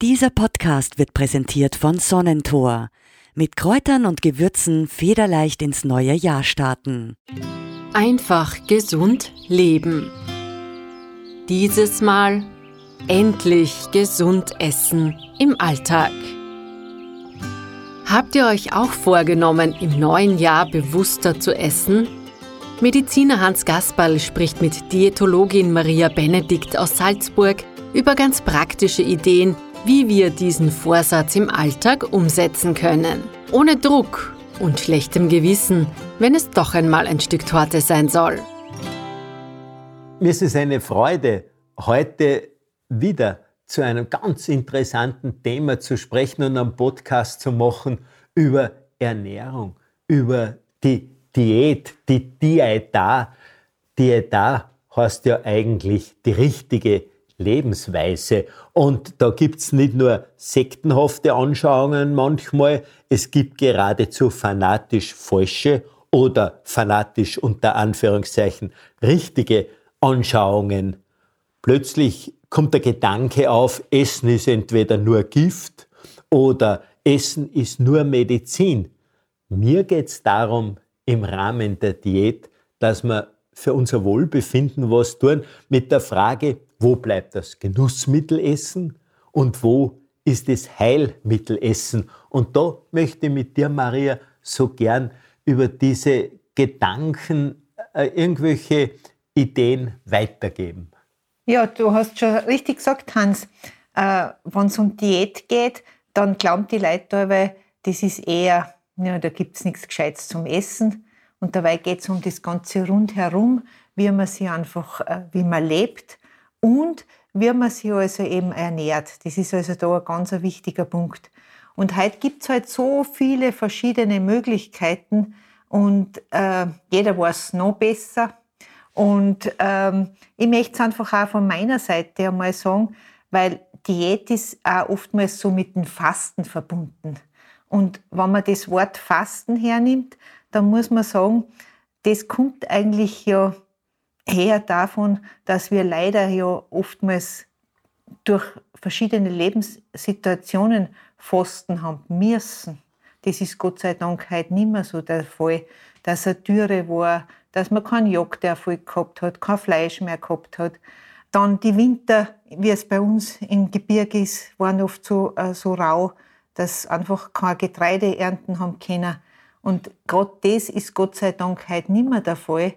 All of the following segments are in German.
Dieser Podcast wird präsentiert von Sonnentor. Mit Kräutern und Gewürzen federleicht ins neue Jahr starten. Einfach gesund leben. Dieses Mal endlich gesund essen im Alltag. Habt ihr euch auch vorgenommen, im neuen Jahr bewusster zu essen? Mediziner Hans Gasperl spricht mit Diätologin Maria Benedikt aus Salzburg über ganz praktische Ideen, wie wir diesen Vorsatz im Alltag umsetzen können. Ohne Druck und schlechtem Gewissen, wenn es doch einmal ein Stück Torte sein soll. Mir ist es eine Freude, heute wieder zu einem ganz interessanten Thema zu sprechen und einen Podcast zu machen über Ernährung, über die Diät, die Diäta. Diäta heißt ja eigentlich die richtige Lebensweise. Und da gibt's nicht nur sektenhafte Anschauungen manchmal, es gibt geradezu fanatisch falsche oder fanatisch unter Anführungszeichen richtige Anschauungen. Plötzlich kommt der Gedanke auf, Essen ist entweder nur Gift oder Essen ist nur Medizin. Mir geht's darum, im Rahmen der Diät, dass wir für unser Wohlbefinden was tun mit der Frage, wo bleibt das Genussmittelessen und wo ist das Heilmittelessen. Und da möchte ich mit dir, Maria, so gern über diese Gedanken, äh, irgendwelche Ideen weitergeben. Ja, du hast schon richtig gesagt, Hans. Äh, Wenn es um Diät geht, dann glauben die Leute, weil das ist eher, ja, da gibt es nichts Gescheites zum Essen. Und dabei geht es um das Ganze rundherum, wie man sich einfach, äh, wie man lebt und wie man sich also eben ernährt. Das ist also da ein ganz wichtiger Punkt. Und heute gibt es halt so viele verschiedene Möglichkeiten und äh, jeder weiß noch besser. Und ähm, ich möchte es einfach auch von meiner Seite einmal sagen, weil Diät ist auch oftmals so mit dem Fasten verbunden. Und wenn man das Wort Fasten hernimmt, dann muss man sagen, das kommt eigentlich ja her davon, dass wir leider ja oftmals durch verschiedene Lebenssituationen Fasten haben müssen. Das ist Gott sei Dank heute nicht mehr so der Fall, dass er Dürre war, dass man keinen Jagderfolg gehabt hat, kein Fleisch mehr gehabt hat. Dann die Winter, wie es bei uns im Gebirge ist, waren oft so, äh, so rau, dass einfach kein Getreide ernten haben können. Und gerade das ist Gott sei Dank heute nicht mehr der Fall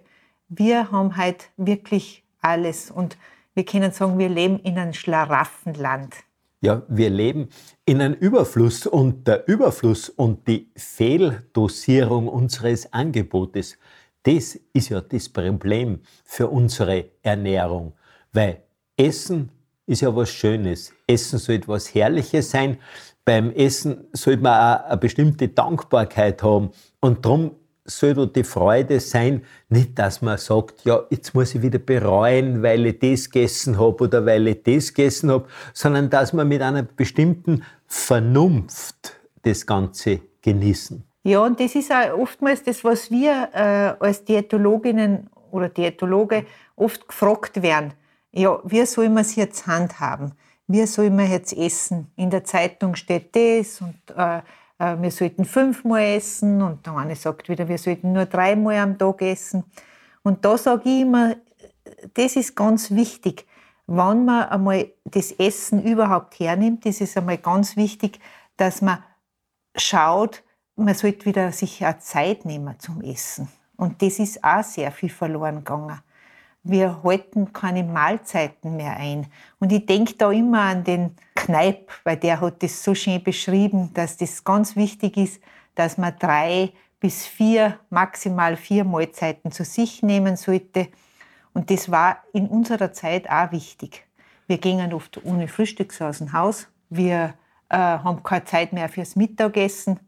wir haben halt wirklich alles und wir können sagen, wir leben in einem Schlaraffenland. Ja, wir leben in einem Überfluss und der Überfluss und die Fehldosierung unseres Angebotes, das ist ja das Problem für unsere Ernährung, weil Essen ist ja was Schönes. Essen soll etwas Herrliches sein. Beim Essen sollte man auch eine bestimmte Dankbarkeit haben. Und darum soll da die Freude sein, nicht, dass man sagt, ja, jetzt muss ich wieder bereuen, weil ich das gegessen habe oder weil ich das gegessen habe, sondern dass man mit einer bestimmten Vernunft das Ganze genießen. Ja, und das ist auch oftmals das, was wir äh, als Diätologinnen oder Diätologe oft gefragt werden. Ja, wie soll man es jetzt handhaben? Wie soll man jetzt essen? In der Zeitung steht das und äh, wir sollten fünfmal essen und der eine sagt wieder, wir sollten nur dreimal am Tag essen. Und da sage ich immer, das ist ganz wichtig. Wenn man einmal das Essen überhaupt hernimmt, ist es einmal ganz wichtig, dass man schaut, man sollte wieder sich auch Zeit nehmen zum Essen. Und das ist auch sehr viel verloren gegangen wir halten keine Mahlzeiten mehr ein. Und ich denke da immer an den Kneip, weil der hat das so schön beschrieben, dass das ganz wichtig ist, dass man drei bis vier, maximal vier Mahlzeiten zu sich nehmen sollte. Und das war in unserer Zeit auch wichtig. Wir gingen oft ohne Frühstück aus dem Haus. Wir äh, haben keine Zeit mehr fürs Mittagessen.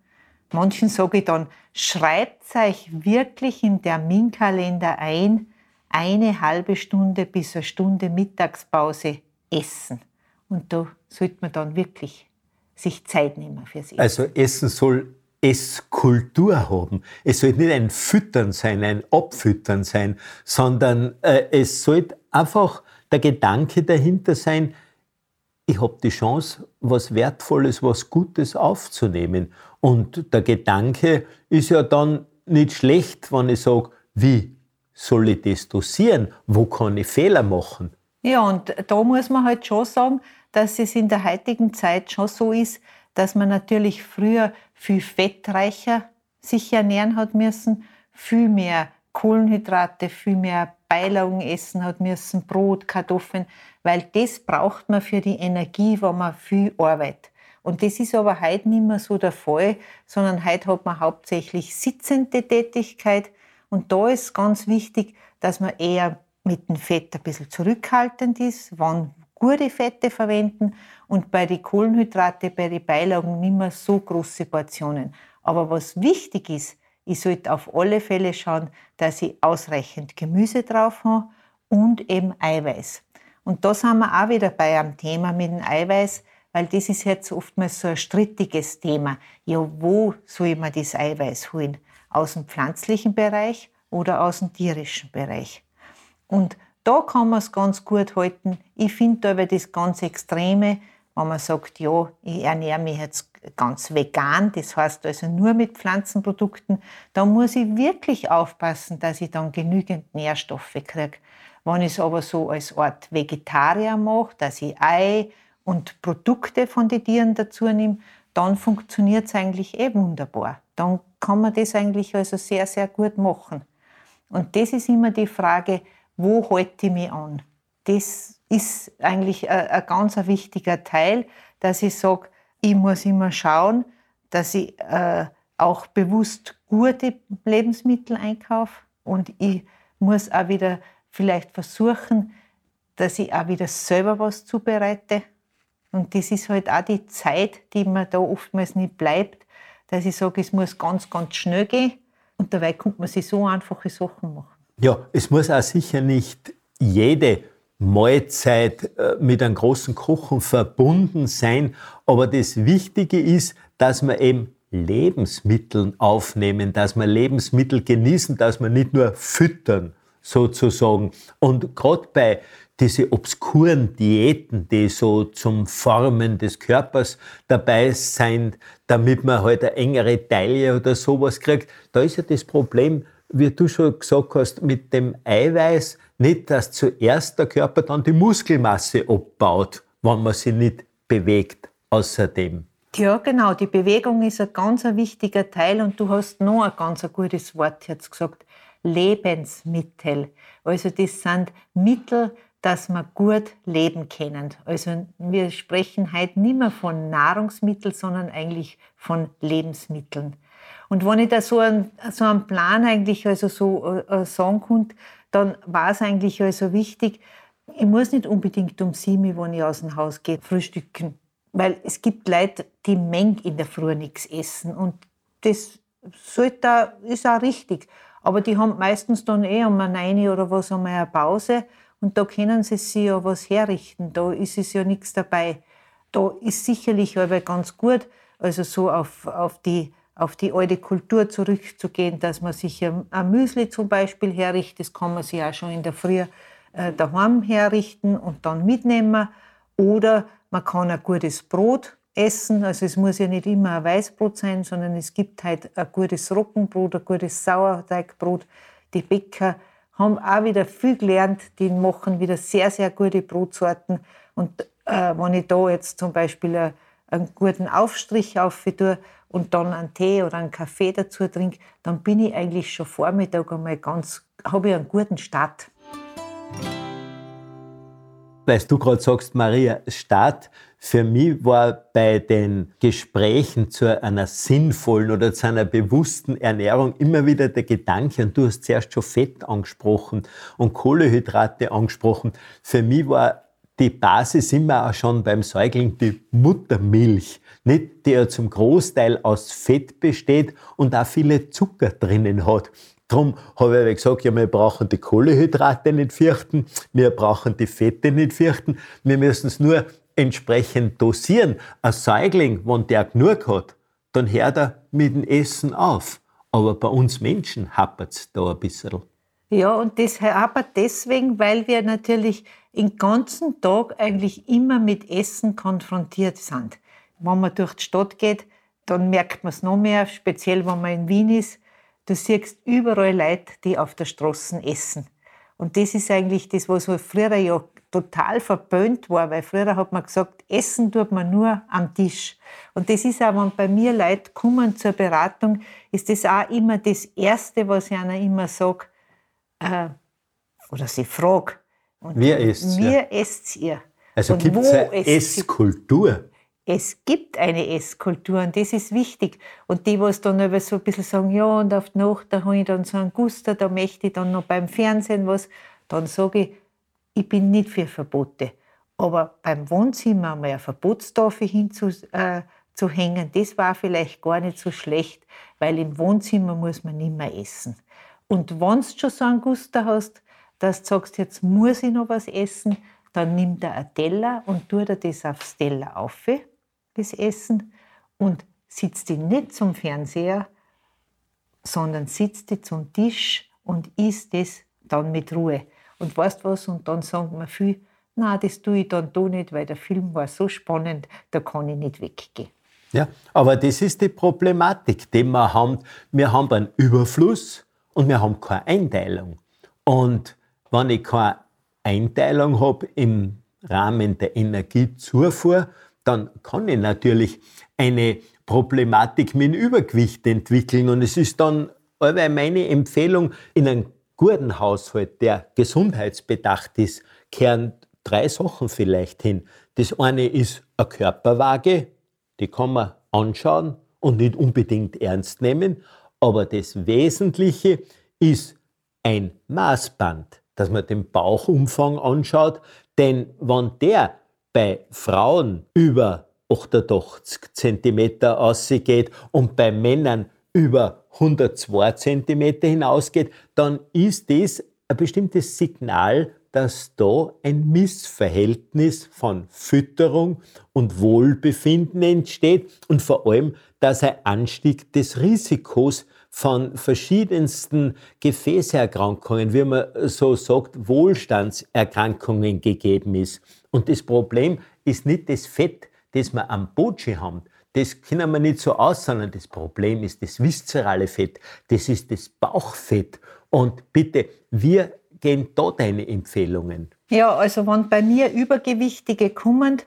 Manchen sage ich dann, schreibt euch wirklich in Terminkalender ein, eine halbe Stunde bis eine Stunde Mittagspause essen. Und da sollte man dann wirklich sich Zeit nehmen fürs Essen. Also Essen soll Esskultur haben. Es soll nicht ein Füttern sein, ein Abfüttern sein, sondern äh, es soll einfach der Gedanke dahinter sein, ich habe die Chance, was Wertvolles, was Gutes aufzunehmen. Und der Gedanke ist ja dann nicht schlecht, wenn ich sage, wie soll ich das dosieren? Wo kann ich Fehler machen? Ja, und da muss man halt schon sagen, dass es in der heutigen Zeit schon so ist, dass man natürlich früher viel fettreicher sich ernähren hat müssen, viel mehr Kohlenhydrate, viel mehr Beilagen essen hat müssen, Brot, Kartoffeln, weil das braucht man für die Energie, wenn man viel arbeitet. Und das ist aber heute nicht mehr so der Fall, sondern heute hat man hauptsächlich sitzende Tätigkeit. Und da ist ganz wichtig, dass man eher mit dem Fett ein bisschen zurückhaltend ist, wann gute Fette verwenden und bei den Kohlenhydrate, bei den Beilagen nicht mehr so große Portionen. Aber was wichtig ist, ich sollte auf alle Fälle schauen, dass ich ausreichend Gemüse drauf habe und eben Eiweiß. Und da sind wir auch wieder bei einem Thema mit dem Eiweiß, weil das ist jetzt oftmals so ein strittiges Thema. Ja, wo soll man das Eiweiß holen? Aus dem pflanzlichen Bereich oder aus dem tierischen Bereich? Und da kann man es ganz gut halten. Ich finde aber das ganz Extreme, wenn man sagt, ja, ich ernähre mich jetzt ganz vegan, das heißt also nur mit Pflanzenprodukten, da muss ich wirklich aufpassen, dass ich dann genügend Nährstoffe kriege. Wenn ich es aber so als Art Vegetarier mache, dass ich Ei und Produkte von den Tieren dazu nehme, dann funktioniert es eigentlich eh wunderbar. Dann kann man das eigentlich also sehr, sehr gut machen. Und das ist immer die Frage, wo halte ich mich an? Das ist eigentlich ein, ganz wichtiger Teil, dass ich sage, ich muss immer schauen, dass ich äh, auch bewusst gute Lebensmittel einkaufe und ich muss auch wieder vielleicht versuchen, dass ich auch wieder selber was zubereite. Und das ist halt auch die Zeit, die mir da oftmals nicht bleibt, dass ich sage, es muss ganz, ganz schnell gehen und dabei kommt man sich so einfache Sachen machen. Ja, es muss auch sicher nicht jede Mahlzeit äh, mit einem großen Kochen verbunden sein. Aber das Wichtige ist, dass wir eben Lebensmittel aufnehmen, dass wir Lebensmittel genießen, dass wir nicht nur füttern, sozusagen. Und gerade bei diese obskuren Diäten, die so zum Formen des Körpers dabei sind, damit man halt eine engere Taille oder sowas kriegt, da ist ja das Problem, wie du schon gesagt hast, mit dem Eiweiß, nicht, dass zuerst der Körper dann die Muskelmasse abbaut, wenn man sich nicht bewegt außerdem. Ja, genau. Die Bewegung ist ein ganz wichtiger Teil und du hast noch ein ganz gutes Wort jetzt gesagt. Lebensmittel. Also das sind Mittel, dass wir gut leben können. Also wir sprechen heute nicht mehr von Nahrungsmitteln, sondern eigentlich von Lebensmitteln. Und wenn ich da so einen, so einen Plan eigentlich also so äh, sagen konnte, dann war es eigentlich also wichtig, ich muss nicht unbedingt um sieben, wenn ich aus dem Haus gehe, frühstücken. Weil es gibt Leute, die mengen in der Früh nichts essen. Und das sollte, ist auch richtig. Aber die haben meistens dann eh um eine oder was einmal eine Pause. Und da können sie sich ja was herrichten. Da ist es ja nichts dabei. Da ist sicherlich aber ganz gut, also so auf, auf die auf die alte Kultur zurückzugehen, dass man sich ein Müsli zum Beispiel herrichtet. Das kann man sich auch schon in der Früh äh, daheim herrichten und dann mitnehmen. Oder man kann ein gutes Brot essen. Also es muss ja nicht immer ein Weißbrot sein, sondern es gibt halt ein gutes Roggenbrot, ein gutes Sauerteigbrot. Die Bäcker haben auch wieder viel gelernt. Die machen wieder sehr, sehr gute Brotsorten. Und äh, wenn ich da jetzt zum Beispiel einen, einen guten Aufstrich auf tue, und dann einen Tee oder einen Kaffee dazu trinke, dann bin ich eigentlich schon Vormittag einmal ganz, habe ich einen guten Start. Weil du gerade sagst, Maria, Start für mich war bei den Gesprächen zu einer sinnvollen oder zu einer bewussten Ernährung immer wieder der Gedanke, und du hast zuerst schon Fett angesprochen und Kohlehydrate angesprochen. Für mich war die Basis immer auch schon beim Säugling die Muttermilch, nicht, die ja zum Großteil aus Fett besteht und auch viele Zucker drinnen hat. Darum habe ich gesagt, ja, wir brauchen die Kohlehydrate nicht fürchten, wir brauchen die Fette nicht fürchten, wir müssen es nur entsprechend dosieren. Ein Säugling, wenn der genug hat, dann hört er mit dem Essen auf. Aber bei uns Menschen hapert es da ein bisschen. Ja, und das aber deswegen, weil wir natürlich den ganzen Tag eigentlich immer mit Essen konfrontiert sind. Wenn man durch die Stadt geht, dann merkt man es noch mehr, speziell wenn man in Wien ist. Du siehst überall Leute, die auf der Straße essen. Und das ist eigentlich das, was früher ja total verböhnt war, weil früher hat man gesagt, essen tut man nur am Tisch. Und das ist auch, wenn bei mir Leute kommen zur Beratung, ist das auch immer das Erste, was ich einer immer sage, äh, oder sie frage. Wie esst ihr? Wie esst ihr? Also gibt es eine Esskultur? Es gibt eine Esskultur und das ist wichtig. Und die, was dann aber so ein bisschen sagen, ja, und auf die Nacht, da habe ich dann so einen Guster, da möchte ich dann noch beim Fernsehen was, dann sage ich, ich bin nicht für Verbote. Aber beim Wohnzimmer mal eine Verbotstafel hinzuhängen, äh, das war vielleicht gar nicht so schlecht, weil im Wohnzimmer muss man nicht mehr essen. Und wenn du schon so einen Guster hast, dass du sagst, jetzt muss ich noch was essen, dann nimm dir einen Teller und tu dir das aufs Teller auf, das Essen, und sitzt dich nicht zum Fernseher, sondern sitzt dich zum Tisch und isst das dann mit Ruhe. Und weißt was? Und dann sagen wir viel, na, das tue ich dann doch nicht, weil der Film war so spannend, da kann ich nicht weggehen. Ja, aber das ist die Problematik, die wir haben. Wir haben einen Überfluss und wir haben keine Einteilung. Und wenn ich keine Einteilung habe im Rahmen der Energiezufuhr, dann kann ich natürlich eine Problematik mit Übergewicht entwickeln. Und es ist dann meine Empfehlung, in einem guten Haushalt, der gesundheitsbedacht ist, kehren drei Sachen vielleicht hin. Das eine ist eine Körperwaage, die kann man anschauen und nicht unbedingt ernst nehmen. Aber das Wesentliche ist ein Maßband, dass man den Bauchumfang anschaut. Denn wenn der bei Frauen über 88 cm ausgeht und bei Männern über 102 cm hinausgeht, dann ist das ein bestimmtes Signal, dass da ein Missverhältnis von Fütterung und Wohlbefinden entsteht und vor allem, dass ein Anstieg des Risikos von verschiedensten Gefäßerkrankungen, wie man so sagt, Wohlstandserkrankungen gegeben ist. Und das Problem ist nicht das Fett, das wir am Botschi haben, das können wir nicht so aus, sondern das Problem ist das viszerale Fett, das ist das Bauchfett. Und bitte, wir gehen da deine Empfehlungen. Ja, also wenn bei mir Übergewichtige kommen,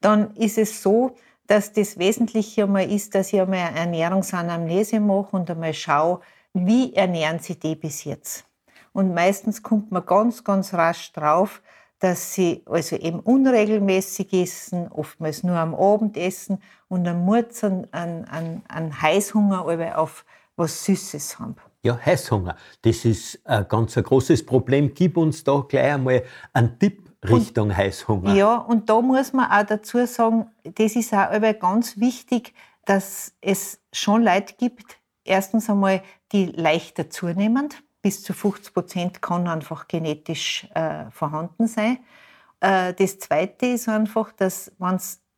dann ist es so, dass das Wesentliche einmal ist, dass ich einmal eine Ernährungsanamnese mache und einmal schaue, wie ernähren sie die bis jetzt. Und meistens kommt man ganz, ganz rasch drauf, dass sie also eben unregelmäßig essen, oftmals nur am Abend essen und dann muss einen, einen, einen Heißhunger auf was Süßes haben. Ja, Heißhunger, das ist ein ganz ein großes Problem. Gib uns da gleich einmal einen Tipp Richtung und, Heißhunger. Ja, und da muss man auch dazu sagen, das ist auch ganz wichtig, dass es schon Leute gibt, erstens einmal, die leichter zunehmen, bis zu 50 Prozent kann einfach genetisch äh, vorhanden sein. Äh, das Zweite ist einfach, dass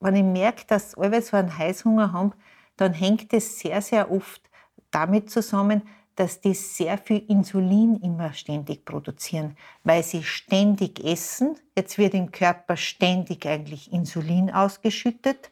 wenn ich merke, dass alle so einen Heißhunger haben, dann hängt es sehr, sehr oft damit zusammen, dass die sehr viel Insulin immer ständig produzieren, weil sie ständig essen. Jetzt wird im Körper ständig eigentlich Insulin ausgeschüttet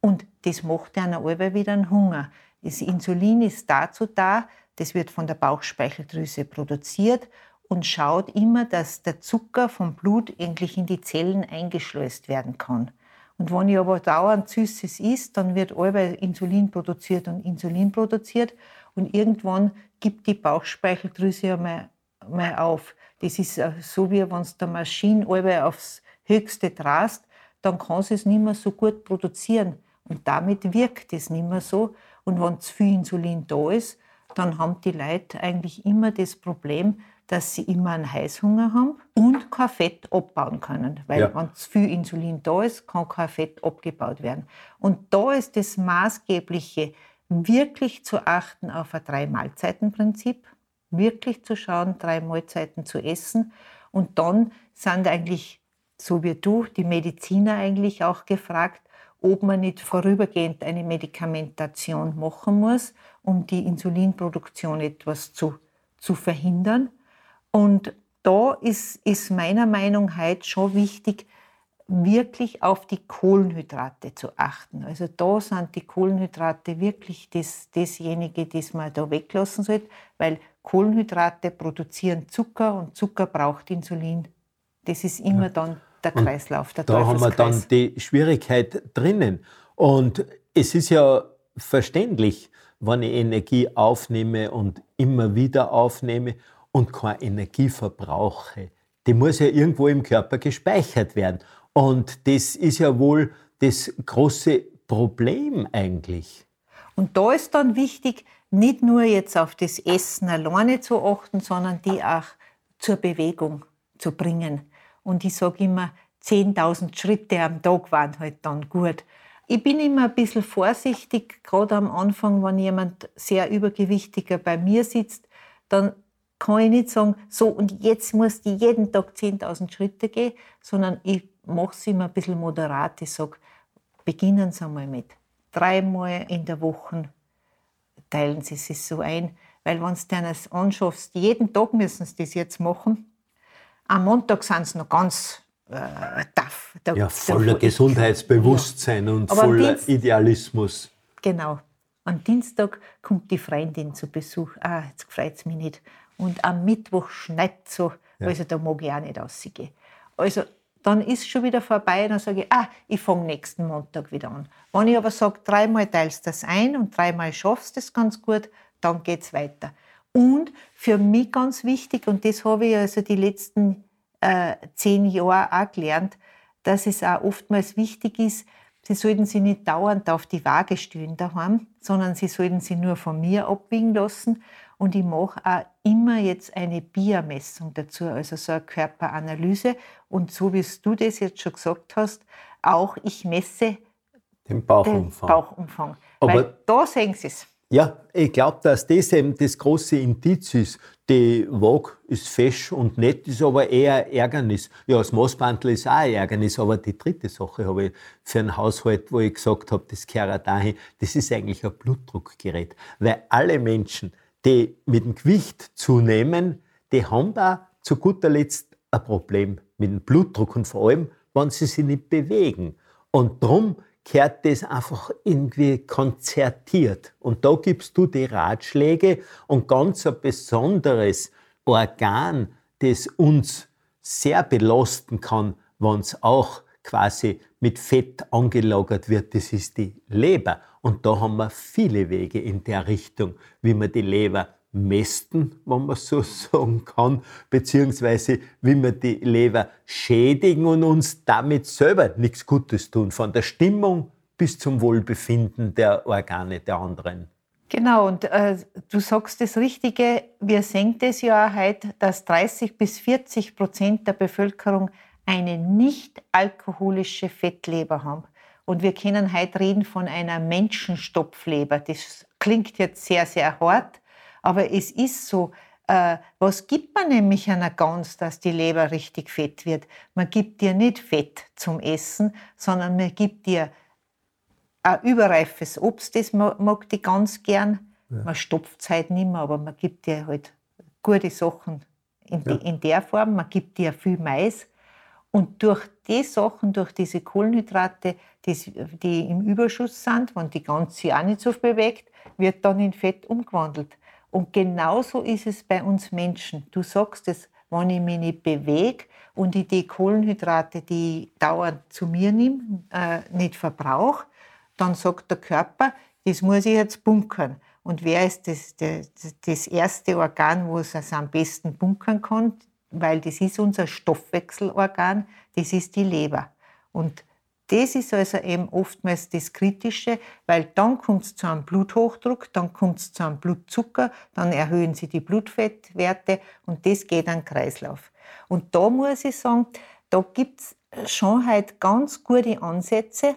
und das macht dann alle wieder einen Hunger. Das Insulin ist dazu da, das wird von der Bauchspeicheldrüse produziert und schaut immer, dass der Zucker vom Blut eigentlich in die Zellen eingeschleust werden kann. Und wenn ich aber dauernd Süßes isst, dann wird allweil Insulin produziert und Insulin produziert und irgendwann gibt die Bauchspeicheldrüse einmal, einmal auf. Das ist äh, so, wie wenn es der Maschine allweil aufs Höchste drast, dann kann sie es nicht mehr so gut produzieren. Und damit wirkt es nicht mehr so. Und wenn zu viel Insulin da ist, dann haben die Leute eigentlich immer das Problem, dass sie immer einen Heißhunger haben und kein Fett abbauen können. Weil ja. wenn zu viel Insulin da ist, kann kein Fett abgebaut werden. Und da ist das Maßgebliche, wirklich zu achten auf ein Drei-Mahlzeiten-Prinzip, wirklich zu schauen, drei Mahlzeiten zu essen. Und dann sind eigentlich, so wie du, die Mediziner eigentlich auch gefragt, ob man nicht vorübergehend eine Medikamentation machen muss, um die Insulinproduktion etwas zu, zu verhindern. Und da ist, ist meiner Meinung nach schon wichtig, wirklich auf die Kohlenhydrate zu achten. Also da sind die Kohlenhydrate wirklich das, dasjenige, das man da weglassen sollte, weil Kohlenhydrate produzieren Zucker und Zucker braucht Insulin. Das ist immer ja. dann der Kreislauf, der Da haben wir dann die Schwierigkeit drinnen. Und es ist ja verständlich, wenn ich Energie aufnehme und immer wieder aufnehme und keine Energie verbrauche. Die muss ja irgendwo im Körper gespeichert werden. Und das ist ja wohl das große Problem eigentlich. Und da ist dann wichtig, nicht nur jetzt auf das Essen alleine zu achten, sondern die auch zur Bewegung zu bringen. Und ich sage immer, 10.000 Schritte am Tag waren halt dann gut. Ich bin immer ein bisschen vorsichtig, gerade am Anfang, wenn jemand sehr übergewichtiger bei mir sitzt, dann kann ich nicht sagen, so und jetzt muss die jeden Tag 10.000 Schritte gehen, sondern ich mache es immer ein bisschen moderat. Ich sage, beginnen Sie einmal mit dreimal in der Woche teilen Sie es so ein. Weil wenn du dir das anschaffst, jeden Tag müssen sie das jetzt machen. Am Montag sind sie noch ganz äh, tough. Da, ja, voller da, Gesundheitsbewusstsein ja. und Aber voller Dienst, Idealismus. Genau. Am Dienstag kommt die Freundin zu Besuch. Ah, jetzt freut es mich nicht. Und am Mittwoch schneit so. Ja. Also da mag ich auch nicht rausgehen. Also dann ist es schon wieder vorbei. Dann sage ich, ah, ich fange nächsten Montag wieder an. Wenn ich aber sage, dreimal teilst das ein und dreimal schaffst du das ganz gut, dann geht es weiter. Und für mich ganz wichtig, und das habe ich also die letzten äh, zehn Jahre auch gelernt, dass es auch oftmals wichtig ist, Sie sollten sie nicht dauernd auf die Waage stehen daheim, sondern sie sollten sie nur von mir abwiegen lassen und ich mache auch immer jetzt eine BIA-Messung dazu, also so eine Körperanalyse. Und so wie du das jetzt schon gesagt hast, auch ich messe den Bauchumfang. Den Bauchumfang. Aber Weil da sehen Sie es. Ja, ich glaube, dass das eben das große Indiz ist. Die Waage ist fesch und nett, ist aber eher Ärgernis. Ja, das Maßbandel ist auch ein Ärgernis, aber die dritte Sache habe ich für einen Haushalt, wo ich gesagt habe, das gehört dahin, das ist eigentlich ein Blutdruckgerät. Weil alle Menschen, die mit dem Gewicht zunehmen, die haben da zu guter Letzt ein Problem mit dem Blutdruck und vor allem, wenn sie sich nicht bewegen. Und darum gehört das einfach irgendwie konzertiert. Und da gibst du die Ratschläge und ganz ein besonderes Organ, das uns sehr belasten kann, wenn es auch quasi mit Fett angelagert wird, das ist die Leber. Und da haben wir viele Wege in der Richtung, wie man die Leber mästen, wenn man so sagen kann, beziehungsweise wie wir die Leber schädigen und uns damit selber nichts Gutes tun, von der Stimmung bis zum Wohlbefinden der Organe der anderen. Genau, und äh, du sagst das Richtige. Wir sehen das ja heute, dass 30 bis 40 Prozent der Bevölkerung eine nicht alkoholische Fettleber haben. Und wir können heute reden von einer Menschenstopfleber. Das klingt jetzt sehr, sehr hart, aber es ist so. Äh, was gibt man nämlich einer Gans, dass die Leber richtig fett wird? Man gibt ihr nicht Fett zum Essen, sondern man gibt ihr ein überreifes Obst, das mag die ganz gern. Ja. Man stopft es halt nicht mehr, aber man gibt ihr halt gute Sachen in, ja. die, in der Form. Man gibt ihr viel Mais. Und durch die Sachen, durch diese Kohlenhydrate, die, im Überschuss sind, wenn die ganze auch nicht so bewegt, wird dann in Fett umgewandelt. Und genauso ist es bei uns Menschen. Du sagst es, wenn ich mich nicht bewege und ich die Kohlenhydrate, die ich dauernd zu mir nehme, äh, nicht verbrauche, dann sagt der Körper, das muss ich jetzt bunkern. Und wer ist das, das, das erste Organ, wo es es am besten bunkern kann? Weil das ist unser Stoffwechselorgan, das ist die Leber. Und das ist also eben oftmals das Kritische, weil dann kommt es zu einem Bluthochdruck, dann kommt es zu einem Blutzucker, dann erhöhen sie die Blutfettwerte und das geht an Kreislauf. Und da muss ich sagen, da gibt es schon halt ganz gute Ansätze,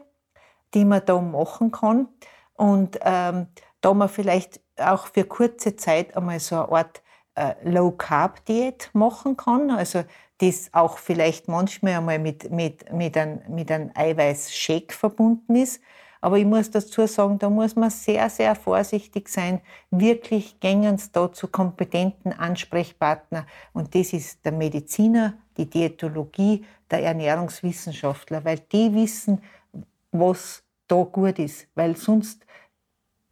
die man da machen kann. Und ähm, da man vielleicht auch für kurze Zeit einmal so eine Art Low-Carb-Diät machen kann, also das auch vielleicht manchmal einmal mit, mit, mit einem mit ein Eiweiß-Shake verbunden ist. Aber ich muss dazu sagen, da muss man sehr, sehr vorsichtig sein. Wirklich gängen es da zu kompetenten Ansprechpartner. Und das ist der Mediziner, die Diätologie, der Ernährungswissenschaftler, weil die wissen, was da gut ist. Weil sonst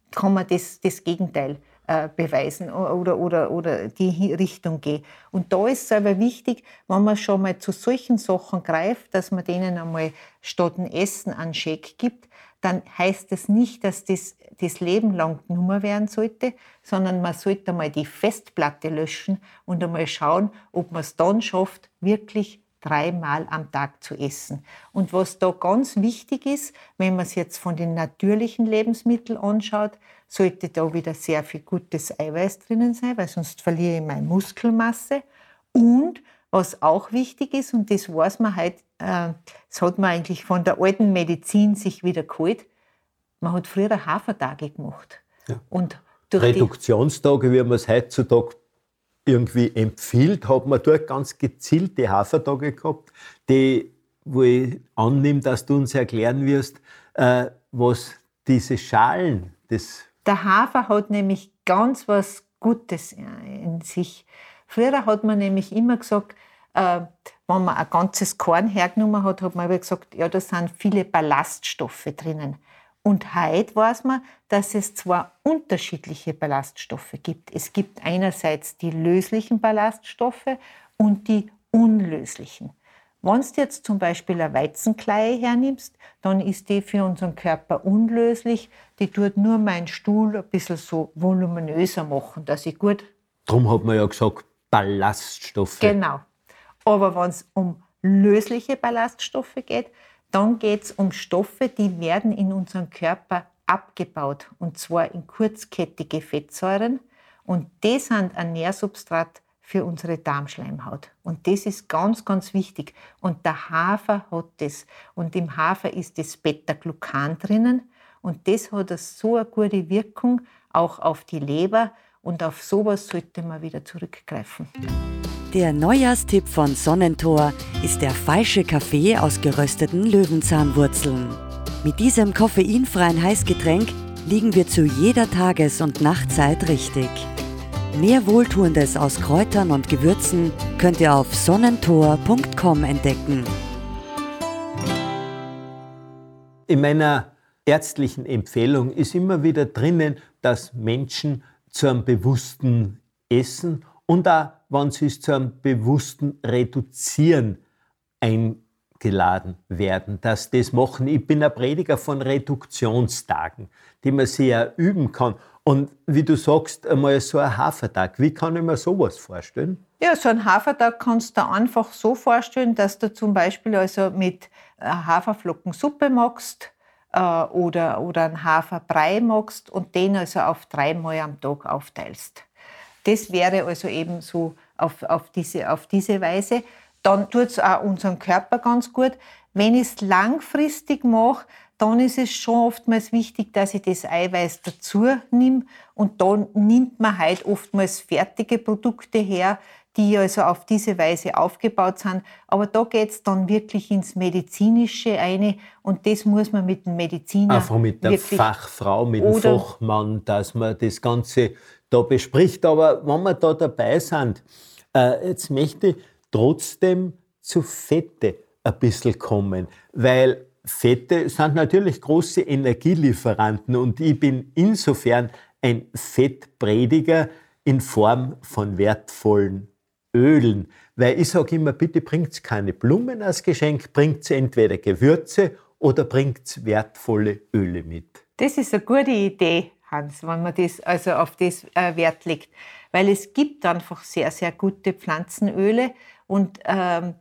kann man das, das Gegenteil äh, beweisen oder, oder, oder die Richtung gehen. Und da ist es aber wichtig, wenn man schon mal zu solchen Sachen greift, dass man denen einmal statt ein Essen einen Scheck gibt, dann heißt das nicht, dass das das Leben lang Nummer werden sollte, sondern man sollte einmal die Festplatte löschen und einmal schauen, ob man es dann schafft, wirklich dreimal am Tag zu essen. Und was da ganz wichtig ist, wenn man es jetzt von den natürlichen Lebensmitteln anschaut, sollte da wieder sehr viel gutes Eiweiß drinnen sein, weil sonst verliere ich meine Muskelmasse. Und was auch wichtig ist, und das weiß man halt, äh, das hat man eigentlich von der alten Medizin sich wieder geholt, man hat früher Hafertage gemacht. Ja. Und Reduktionstage, wie man es heutzutage irgendwie empfiehlt, hat man dort ganz gezielte Hafertage gehabt, die, wo ich annehme, dass du uns erklären wirst, äh, was diese Schalen des der Hafer hat nämlich ganz was Gutes in sich. Früher hat man nämlich immer gesagt, äh, wenn man ein ganzes Korn hergenommen hat, hat man aber gesagt, ja, da sind viele Ballaststoffe drinnen. Und heute weiß man, dass es zwar unterschiedliche Ballaststoffe gibt. Es gibt einerseits die löslichen Ballaststoffe und die unlöslichen. Wenn du jetzt zum Beispiel eine Weizenkleie hernimmst, dann ist die für unseren Körper unlöslich. Die tut nur meinen Stuhl ein bisschen so voluminöser machen, dass ich gut. Darum hat man ja gesagt, Ballaststoffe. Genau. Aber wenn es um lösliche Ballaststoffe geht, dann geht es um Stoffe, die werden in unserem Körper abgebaut. Und zwar in kurzkettige Fettsäuren. Und die sind ein Nährsubstrat für unsere Darmschleimhaut. Und das ist ganz, ganz wichtig. Und der Hafer hat das. Und im Hafer ist das Beta-Glucan drinnen. Und das hat so eine gute Wirkung auch auf die Leber. Und auf sowas sollte man wieder zurückgreifen. Der Neujahrstipp von Sonnentor ist der falsche Kaffee aus gerösteten Löwenzahnwurzeln. Mit diesem koffeinfreien Heißgetränk liegen wir zu jeder Tages- und Nachtzeit richtig. Mehr Wohltuendes aus Kräutern und Gewürzen könnt ihr auf sonnentor.com entdecken. In meiner ärztlichen Empfehlung ist immer wieder drinnen, dass Menschen zu einem bewussten Essen und auch, wenn sie es zu einem bewussten Reduzieren eingeladen werden, dass das machen. Ich bin ein Prediger von Reduktionstagen, die man sehr üben kann. Und wie du sagst, einmal so ein Hafertag, wie kann ich mir sowas vorstellen? Ja, so ein Hafertag kannst du einfach so vorstellen, dass du zum Beispiel also mit äh, Haferflockensuppe machst äh, oder, oder einen Haferbrei machst und den also auf dreimal am Tag aufteilst. Das wäre also eben so auf, auf, diese, auf diese Weise. Dann tut es auch unserem Körper ganz gut. Wenn ich es langfristig mache, dann ist es schon oftmals wichtig, dass ich das Eiweiß dazu nehme. Und dann nimmt man halt oftmals fertige Produkte her, die also auf diese Weise aufgebaut sind. Aber da geht es dann wirklich ins Medizinische eine und das muss man mit dem Mediziner. Einfach mit der Fachfrau, mit dem Fachmann, dass man das Ganze da bespricht. Aber wenn wir da dabei sind, äh, jetzt möchte ich trotzdem zu Fette ein bisschen kommen, weil Fette sind natürlich große Energielieferanten und ich bin insofern ein Fettprediger in Form von wertvollen Ölen. Weil ich sage immer, bitte bringt keine Blumen als Geschenk, bringt entweder Gewürze oder bringt wertvolle Öle mit. Das ist eine gute Idee, Hans, wenn man das, also auf das äh, Wert legt. Weil es gibt einfach sehr, sehr gute Pflanzenöle und ähm,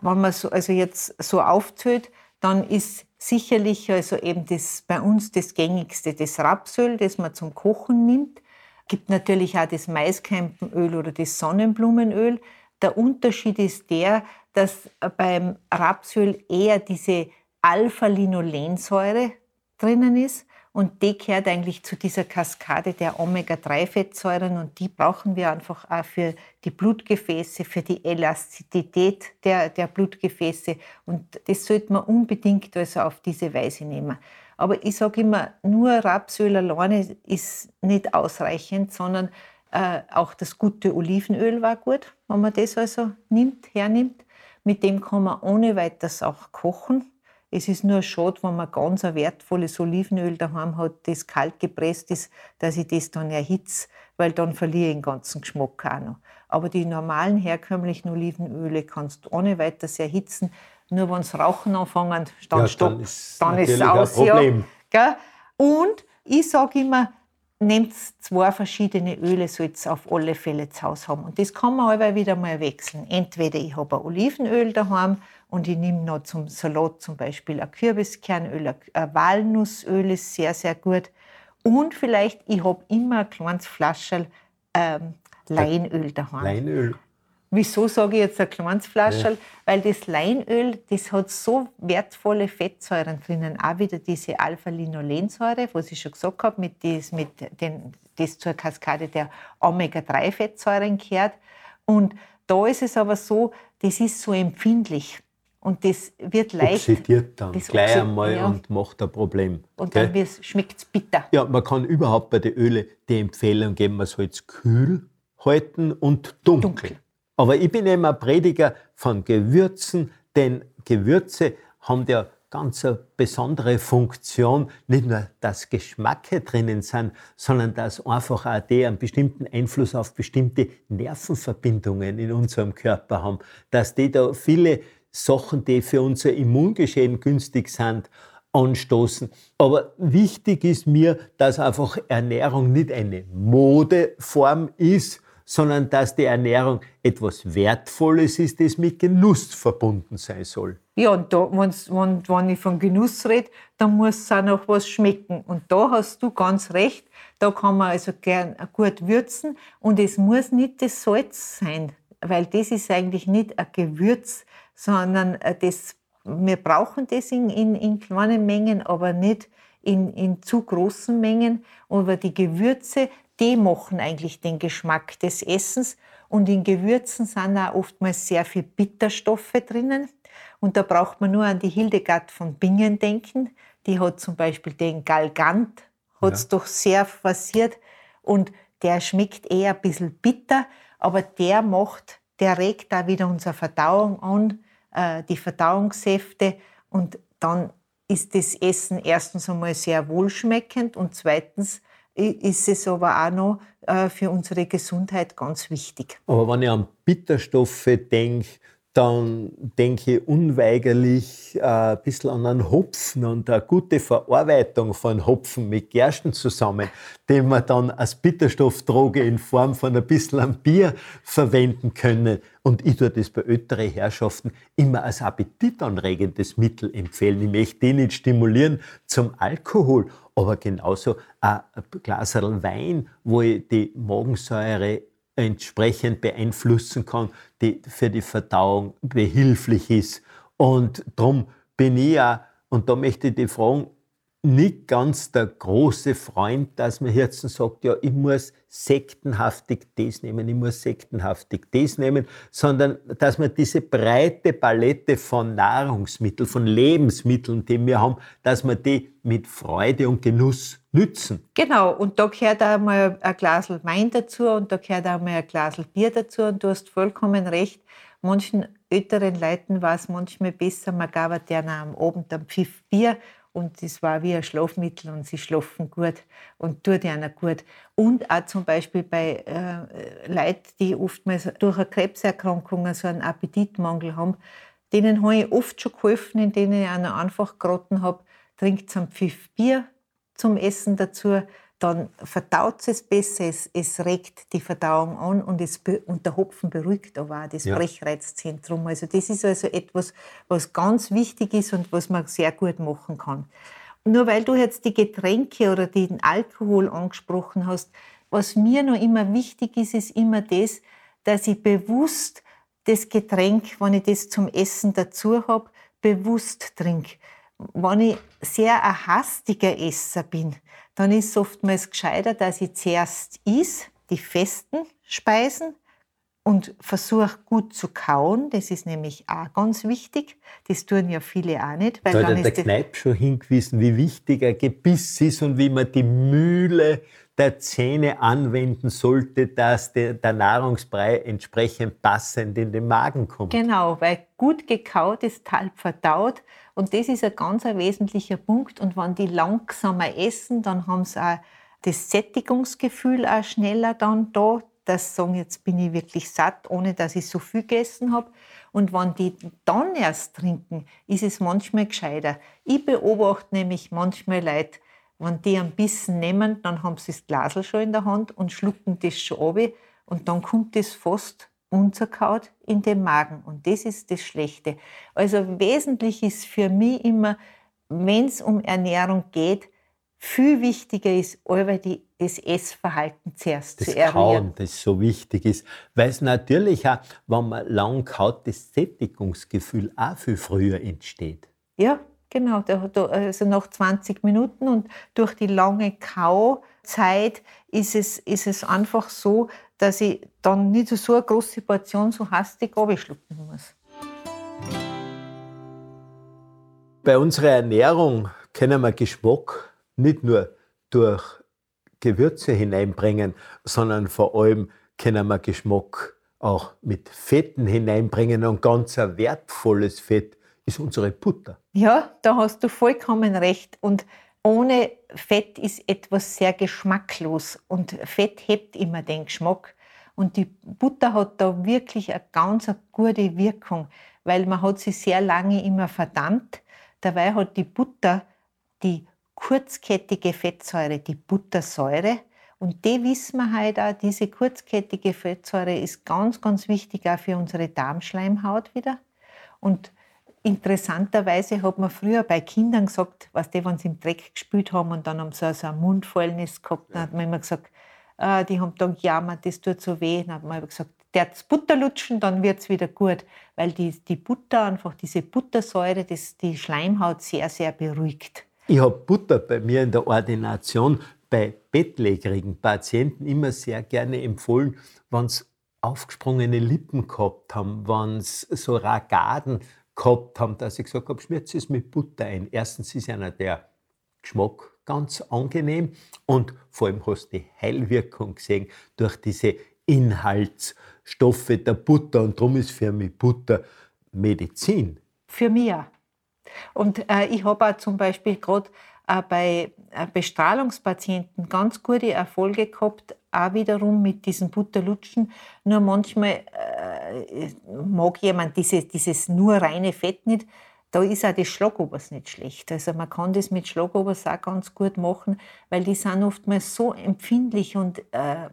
wenn man so, also jetzt so aufzählt, dann ist sicherlich also eben das bei uns das gängigste das Rapsöl, das man zum Kochen nimmt. Gibt natürlich auch das Maiskämpenöl oder das Sonnenblumenöl. Der Unterschied ist der, dass beim Rapsöl eher diese Alpha-Linolensäure drinnen ist und die gehört eigentlich zu dieser Kaskade der Omega-3-Fettsäuren und die brauchen wir einfach auch für die Blutgefäße, für die Elastizität der, der Blutgefäße. Und das sollte man unbedingt also auf diese Weise nehmen. Aber ich sage immer, nur Rapsöl alleine ist nicht ausreichend, sondern äh, auch das gute Olivenöl war gut, wenn man das also nimmt, hernimmt. Mit dem kann man ohne weiteres auch kochen. Es ist nur schade, wenn man ganz ein wertvolles Olivenöl daheim hat, das kalt gepresst ist, dass ich das dann erhitze, weil dann verliere ich den ganzen Geschmack auch noch. Aber die normalen herkömmlichen Olivenöle kannst du ohne weiteres erhitzen. Nur wenn sie rauchen anfangen, dann ja, stopp, dann ist, dann ist es aus. Ein Problem. Ja, Und ich sage immer, nehmt zwei verschiedene Öle, soll es auf alle Fälle zu Hause haben. Und das kann man aber wieder mal wechseln. Entweder ich habe ein Olivenöl daheim und ich nehme noch zum Salat zum Beispiel ein Kürbiskernöl, ein Walnussöl ist sehr, sehr gut. Und vielleicht, ich habe immer ein kleines Flaschel ähm, Leinöl daheim. Leinöl. Wieso sage ich jetzt ein kleines Flaschel? Ja. Weil das Leinöl, das hat so wertvolle Fettsäuren drinnen. Auch wieder diese Alpha-Linolensäure, was ich schon gesagt habe, mit das, mit den, das zur Kaskade der Omega-3-Fettsäuren gehört. Und da ist es aber so, das ist so empfindlich. Und das wird leicht. Oxidiert dann gleich oxid einmal ja. und macht ein Problem. Und dann schmeckt es bitter. Ja, man kann überhaupt bei den Ölen die Empfehlung geben, man soll es kühl halten und dunkel. dunkel. Aber ich bin eben ein Prediger von Gewürzen, denn Gewürze haben ja ganz eine besondere Funktion. Nicht nur, dass Geschmacke drinnen sind, sondern dass einfach auch die einen bestimmten Einfluss auf bestimmte Nervenverbindungen in unserem Körper haben. Dass die da viele Sachen, die für unser Immungeschehen günstig sind, anstoßen. Aber wichtig ist mir, dass einfach Ernährung nicht eine Modeform ist, sondern dass die Ernährung etwas Wertvolles ist, das mit Genuss verbunden sein soll. Ja, und da, wenn, wenn ich von Genuss rede, dann muss es auch noch was schmecken. Und da hast du ganz recht, da kann man also gern gut würzen und es muss nicht das Salz sein, weil das ist eigentlich nicht ein Gewürz, sondern äh, das, wir brauchen das in, in, in kleinen Mengen, aber nicht in, in zu großen Mengen. Aber die Gewürze, die machen eigentlich den Geschmack des Essens. Und in Gewürzen sind auch oftmals sehr viel Bitterstoffe drinnen. Und da braucht man nur an die Hildegard von Bingen denken. Die hat zum Beispiel den Galgant, hat es ja. doch sehr forciert. Und der schmeckt eher ein bisschen bitter, aber der macht, der regt da wieder unsere Verdauung an äh, die Verdauungssäfte und dann ist das Essen erstens einmal sehr wohlschmeckend und zweitens ist es aber auch noch äh, für unsere Gesundheit ganz wichtig. Aber wenn ich an Bitterstoffe denke, dann denke ich unweigerlich äh, ein bisschen an einen Hopfen und eine gute Verarbeitung von Hopfen mit Gersten zusammen, den wir dann als Bitterstoffdroge in Form von ein bisschen Bier verwenden können. Und ich tue das bei älteren Herrschaften immer als appetitanregendes Mittel empfehlen. Ich möchte die nicht stimulieren zum Alkohol, aber genauso ein Glas Wein, wo ich die Magensäure entsprechend beeinflussen kann, die für die Verdauung behilflich ist. Und darum bin ich ja, und da möchte ich die fragen, nicht ganz der große Freund, dass man jetzt sagt, ja, ich muss sektenhaftig das nehmen, ich muss sektenhaftig das nehmen, sondern dass man diese breite Palette von Nahrungsmitteln, von Lebensmitteln, die wir haben, dass man die mit Freude und Genuss nützen. Genau, und da gehört auch mal ein Glas Wein dazu und da gehört auch mal ein Glas Bier dazu und du hast vollkommen recht, manchen älteren Leuten war es manchmal besser, man gab denen am Abend ein Pfiff Bier und das war wie ein Schlafmittel und sie schlafen gut und tut ihnen gut. Und auch zum Beispiel bei äh, Leuten, die oftmals durch eine Krebserkrankung so einen Appetitmangel haben, denen habe ich oft schon geholfen, indem ich ihnen einfach geraten habe, trinkt einen Pfiff Bier zum Essen dazu, dann verdaut es besser, es, es, regt die Verdauung an und, es, und der Hopfen beruhigt aber auch das ja. Brechreizzentrum. Also das ist also etwas, was ganz wichtig ist und was man sehr gut machen kann. Nur weil du jetzt die Getränke oder den Alkohol angesprochen hast, was mir noch immer wichtig ist, ist immer das, dass ich bewusst das Getränk, wenn ich das zum Essen dazu habe, bewusst trinke. Wenn ich sehr ein hastiger Esser bin, dann ist es oftmals gescheiter, dass ich zuerst is, die festen Speisen, und versuch gut zu kauen. Das ist nämlich auch ganz wichtig. Das tun ja viele auch nicht. Weil da hat der Kneip schon hingewiesen, wie wichtig ein Gebiss ist und wie man die Mühle der Zähne anwenden sollte, dass der, der Nahrungsbrei entsprechend passend in den Magen kommt. Genau, weil gut gekaut ist halb verdaut und das ist ein ganz ein wesentlicher Punkt. Und wenn die langsamer essen, dann haben sie auch das Sättigungsgefühl auch schneller dann da, dass sie sagen, jetzt bin ich wirklich satt, ohne dass ich so viel gegessen habe. Und wenn die dann erst trinken, ist es manchmal gescheiter. Ich beobachte nämlich manchmal Leute, wenn die ein bisschen nehmen, dann haben sie das Glasel schon in der Hand und schlucken das schon ab und dann kommt das fast unzerkaut in den Magen. Und das ist das Schlechte. Also wesentlich ist für mich immer, wenn es um Ernährung geht, viel wichtiger ist, aber die, das Essverhalten zuerst das zu eruieren. Kauen, das so wichtig ist. Weil es natürlich auch, wenn man lang kaut, das Sättigungsgefühl auch viel früher entsteht. Ja, genau. Also nach 20 Minuten und durch die lange Kauzeit ist es, ist es einfach so, dass ich dann nicht so eine große Portion so hastig abschlucken muss. Bei unserer Ernährung können wir Geschmack nicht nur durch Gewürze hineinbringen, sondern vor allem können wir Geschmack auch mit Fetten hineinbringen und ganz ein wertvolles Fett ist unsere Butter. Ja, da hast du vollkommen recht. Und ohne Fett ist etwas sehr geschmacklos und Fett hebt immer den Geschmack. Und die Butter hat da wirklich eine ganz gute Wirkung, weil man hat sie sehr lange immer verdammt. Dabei hat die Butter die kurzkettige Fettsäure, die Buttersäure. Und die wissen wir heute auch, diese kurzkettige Fettsäure ist ganz, ganz wichtig auch für unsere Darmschleimhaut wieder. Und interessanterweise hat man früher bei Kindern gesagt, was die, wenn sie im Dreck gespült haben und dann haben sie so ein Mundfäulnis gehabt, dann hat man immer gesagt, ah, die haben dann gejammert, das tut so weh. Dann hat man gesagt, der Butter lutschen, dann wird es wieder gut, weil die, die Butter einfach, diese Buttersäure, das die Schleimhaut sehr, sehr beruhigt. Ich habe Butter bei mir in der Ordination bei bettlägerigen Patienten immer sehr gerne empfohlen, wenn sie aufgesprungene Lippen gehabt haben, wenn sie so Ragaden gehabt haben, dass ich gesagt habe, schmiert es mit Butter ein. Erstens ist einer der Geschmack ganz angenehm und vor allem hast du die Heilwirkung gesehen durch diese Inhaltsstoffe der Butter und darum ist für mich Butter Medizin. Für mich. Und äh, ich habe auch zum Beispiel gerade äh, bei äh, Bestrahlungspatienten ganz gute Erfolge gehabt, auch wiederum mit diesen Butterlutschen. Nur manchmal äh, mag jemand diese, dieses nur reine Fett nicht. Da ist auch das Schlagobers nicht schlecht. Also man kann das mit Schlagobers auch ganz gut machen, weil die sind oftmals so empfindlich und äh,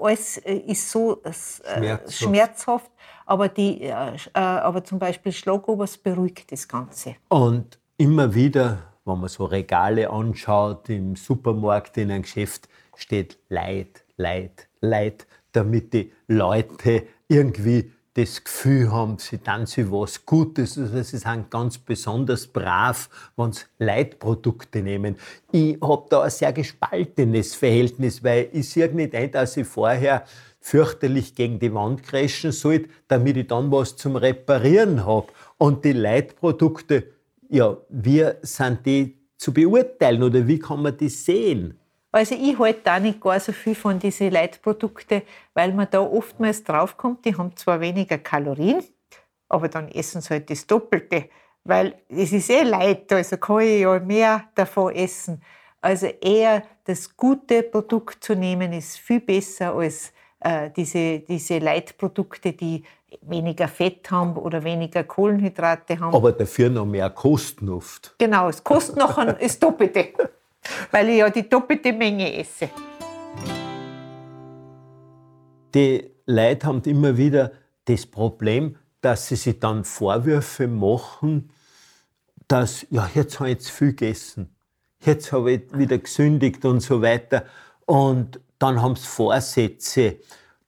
alles ist so äh, schmerzhaft. schmerzhaft aber, die, äh, äh, aber zum Beispiel Schlagobers beruhigt das Ganze. Und immer wieder, wenn man so Regale anschaut im Supermarkt, in einem Geschäft, steht Leid, Leid, Leid, damit die Leute irgendwie das Gefühl haben, sie tun sich was Gutes, also sie sind ganz besonders brav, wenn sie Leitprodukte nehmen. Ich habe da ein sehr gespaltenes Verhältnis, weil ich sehe nicht ein, dass ich vorher fürchterlich gegen die Wand crashen sollte, damit ich dann was zum Reparieren habe. Und die Leitprodukte, ja, wie sind die zu beurteilen oder wie kann man die sehen? Also ich halte da nicht gar so viel von diesen Leitprodukten, weil man da oftmals draufkommt, die haben zwar weniger Kalorien, aber dann essen sie halt das Doppelte, weil es ist eh Leid, also kann ich ja mehr davon essen. Also eher das gute Produkt zu nehmen, ist viel besser als äh, diese, diese Leitprodukte, die weniger Fett haben oder weniger Kohlenhydrate haben. Aber dafür noch mehr kosten oft. Genau, es kostet noch ein, das Doppelte, weil ich ja die doppelte Menge esse. Die Leute haben immer wieder das Problem, dass sie sich dann Vorwürfe machen, dass, ja, jetzt habe ich jetzt viel gegessen, jetzt habe ich wieder gesündigt und so weiter. Und dann haben sie Vorsätze,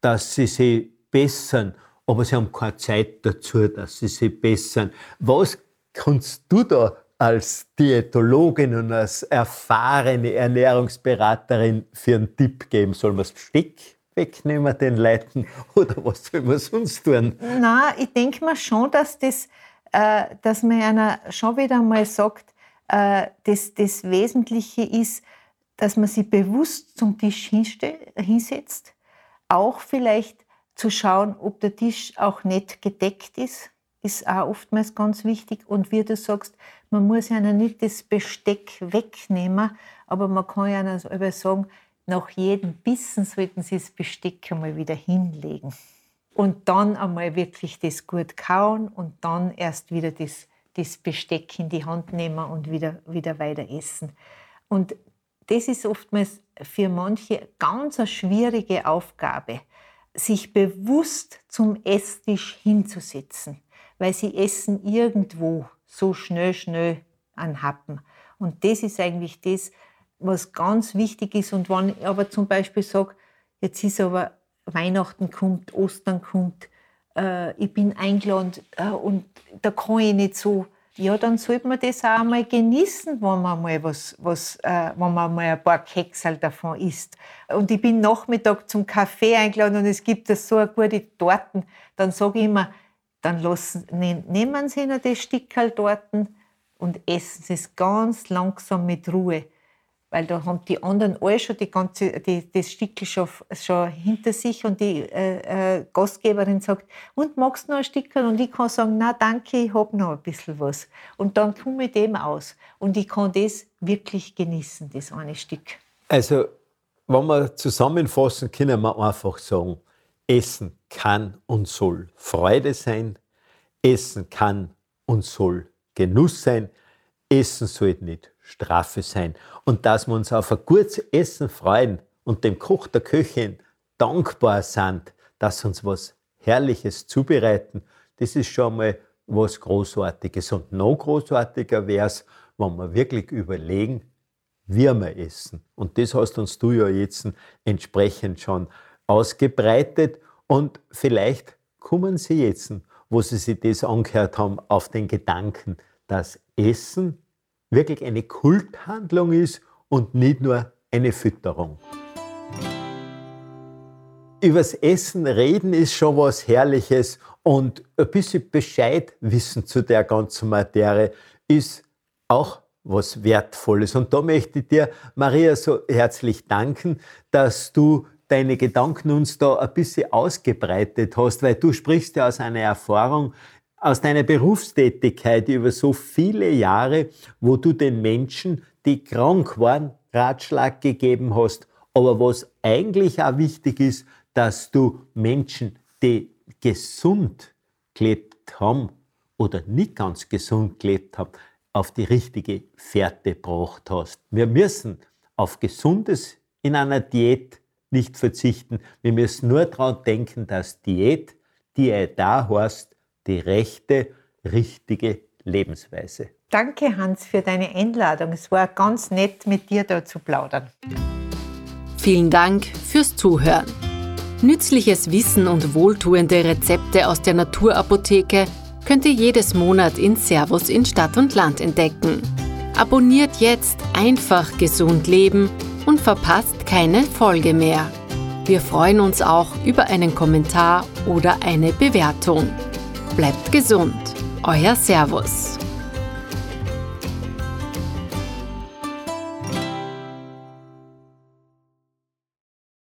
dass sie sich bessern, aber sie haben keine Zeit dazu, dass sie sich bessern. Was kannst du da als Diätologin und als erfahrene Ernährungsberaterin für einen Tipp geben? Soll man das Besteck wegnehmen den Leuten oder was soll man sonst tun? Na, ich denke mir schon, dass das, äh, dass man einer schon wieder mal sagt, äh, das, das Wesentliche ist, dass man sich bewusst zum Tisch hinsetzt, auch vielleicht zu schauen, ob der Tisch auch nicht gedeckt ist, ist auch oftmals ganz wichtig. Und wie du sagst, man muss ja nicht das Besteck wegnehmen, aber man kann ja sagen, nach jedem Bissen sollten Sie das Besteck einmal wieder hinlegen. Und dann einmal wirklich das gut kauen und dann erst wieder das, das Besteck in die Hand nehmen und wieder, wieder weiter essen. Und das ist oftmals für manche ganz eine schwierige Aufgabe, sich bewusst zum Esstisch hinzusetzen, weil sie essen irgendwo so schnell, schnell an Happen. Und das ist eigentlich das, was ganz wichtig ist. Und wenn ich aber zum Beispiel sage, jetzt ist aber Weihnachten kommt, Ostern kommt, äh, ich bin eingeladen äh, und da kann ich nicht so, ja, dann sollte man das auch einmal genießen, wenn man mal was, was äh, wenn man mal ein paar Keksel davon isst. Und ich bin Nachmittag zum Kaffee eingeladen und es gibt da so eine gute Torten, dann sage ich immer, dann lassen, ne, nehmen Sie noch das Stickerl Torten und essen Sie es ganz langsam mit Ruhe weil da haben die anderen alle schon die ganze, die, das Stickel schon, schon hinter sich und die äh, äh, Gastgeberin sagt, und magst du noch ein Stickel? Und ich kann sagen, na danke, ich habe noch ein bisschen was. Und dann komme ich dem aus und ich kann das wirklich genießen, das eine Stück. Also, wenn wir zusammenfassen, können wir einfach sagen, Essen kann und soll Freude sein, Essen kann und soll Genuss sein, Essen sollte nicht Strafe sein. Und dass wir uns auf ein gutes Essen freuen und dem Koch, der Köchin dankbar sind, dass uns was Herrliches zubereiten, das ist schon mal was Großartiges. Und noch großartiger wäre es, wenn wir wirklich überlegen, wie wir essen. Und das hast uns du ja jetzt entsprechend schon ausgebreitet. Und vielleicht kommen Sie jetzt, wo Sie sich das angehört haben, auf den Gedanken, dass Essen wirklich eine Kulthandlung ist und nicht nur eine Fütterung. Übers Essen reden ist schon was Herrliches und ein bisschen Bescheid wissen zu der ganzen Materie ist auch was Wertvolles. Und da möchte ich dir, Maria, so herzlich danken, dass du deine Gedanken uns da ein bisschen ausgebreitet hast, weil du sprichst ja aus einer Erfahrung, aus deiner Berufstätigkeit über so viele Jahre, wo du den Menschen, die krank waren, Ratschlag gegeben hast. Aber was eigentlich auch wichtig ist, dass du Menschen, die gesund gelebt haben oder nicht ganz gesund gelebt haben, auf die richtige Fährte gebracht hast. Wir müssen auf Gesundes in einer Diät nicht verzichten. Wir müssen nur daran denken, dass Diät, die er da heißt, die rechte, richtige Lebensweise. Danke, Hans, für deine Einladung. Es war ganz nett, mit dir da zu plaudern. Vielen Dank fürs Zuhören. Nützliches Wissen und wohltuende Rezepte aus der Naturapotheke könnt ihr jedes Monat in Servus in Stadt und Land entdecken. Abonniert jetzt einfach gesund leben und verpasst keine Folge mehr. Wir freuen uns auch über einen Kommentar oder eine Bewertung. Bleibt gesund, euer Servus.